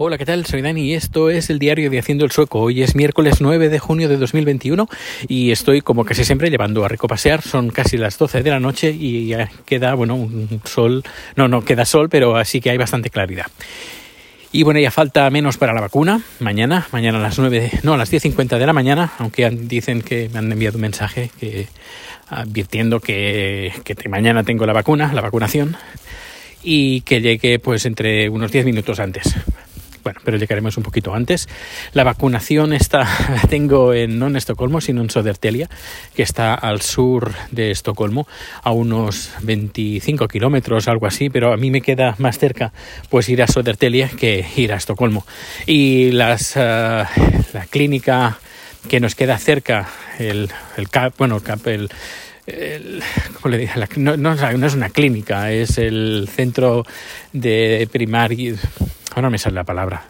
Hola, ¿qué tal? Soy Dani y esto es el diario de Haciendo el Sueco. Hoy es miércoles 9 de junio de 2021 y estoy como casi siempre llevando a Rico pasear. Son casi las 12 de la noche y ya queda, bueno, un sol. No, no queda sol, pero así que hay bastante claridad. Y bueno, ya falta menos para la vacuna. Mañana, mañana a las 9, no, a las 10.50 de la mañana, aunque dicen que me han enviado un mensaje advirtiendo que, que mañana tengo la vacuna, la vacunación, y que llegue pues entre unos 10 minutos antes. Bueno, pero llegaremos un poquito antes. La vacunación está, la tengo en, no en Estocolmo, sino en Sodertelia, que está al sur de Estocolmo, a unos 25 kilómetros, algo así, pero a mí me queda más cerca pues ir a Sodertelia que ir a Estocolmo. Y las, uh, la clínica que nos queda cerca, el, el CAP, bueno, el CAP, el, el, ¿cómo le? No, no, no, es una clínica, es el centro de primaria, ahora me sale la palabra.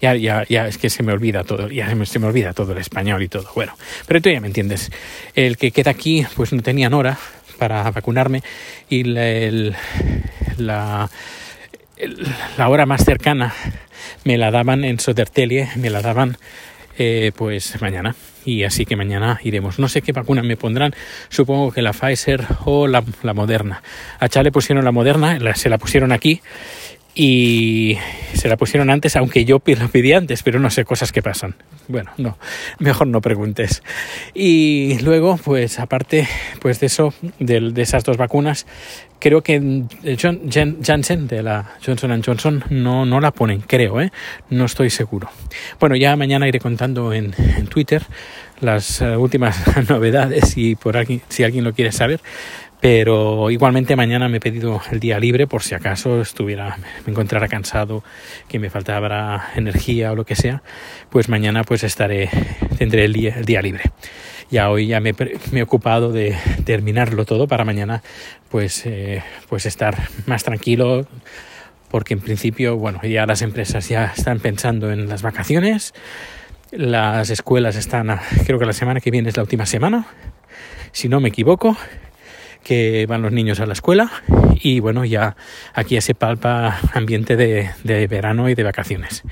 Ya, ya, ya es que se me olvida todo, ya se me, olvida todo el español y todo. Bueno, pero tú ya me entiendes. El que queda aquí, pues no tenían hora para vacunarme y la, la, hora más cercana me la daban en Sodertelie, me la daban eh, pues mañana. Y así que mañana iremos. No sé qué vacuna me pondrán. Supongo que la Pfizer o la, la Moderna. A Chale pusieron la Moderna, se la pusieron aquí y se la pusieron antes, aunque yo lo pedí antes, pero no sé cosas que pasan. Bueno, no, mejor no preguntes. Y luego, pues aparte pues de eso, de, de esas dos vacunas, creo que John, Jen, Janssen de la Johnson Johnson no, no la ponen, creo, ¿eh? no estoy seguro. Bueno, ya mañana iré contando en, en Twitter las uh, últimas novedades y por aquí, si alguien lo quiere saber pero igualmente mañana me he pedido el día libre por si acaso estuviera me encontrara cansado que me faltara energía o lo que sea pues mañana pues estaré tendré el día, el día libre. Ya hoy ya me, he ocupado de terminarlo todo para mañana pues eh, pues estar más tranquilo porque en principio bueno ya las empresas ya están pensando en las vacaciones las escuelas están creo que la semana que viene es la última semana si no me equivoco que van los niños a la escuela y bueno, ya aquí ya se palpa ambiente de, verano y de vacaciones.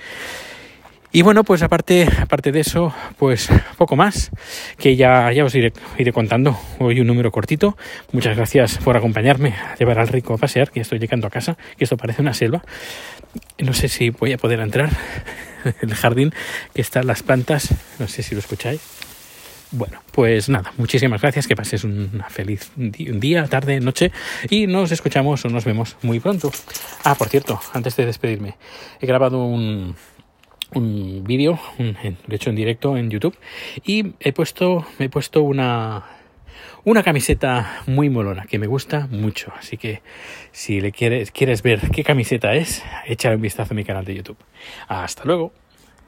Y bueno, pues aparte, aparte de eso, pues poco más, que ya, ya os iré, contando. Hoy un número cortito. Muchas gracias por acompañarme a llevar al rico a pasear, que estoy llegando a casa, que esto parece una selva. No sé si voy a poder entrar. El jardín, que están las plantas, no sé si lo escucháis. Bueno, pues nada, muchísimas gracias, que pases una feliz día, tarde, noche y nos escuchamos o nos vemos muy pronto. Ah, por cierto, antes de despedirme, he grabado un, un vídeo, de hecho en directo en YouTube, y he puesto, me he puesto una, una camiseta muy molona que me gusta mucho. Así que si le quieres, quieres ver qué camiseta es, échale un vistazo a mi canal de YouTube. Hasta luego.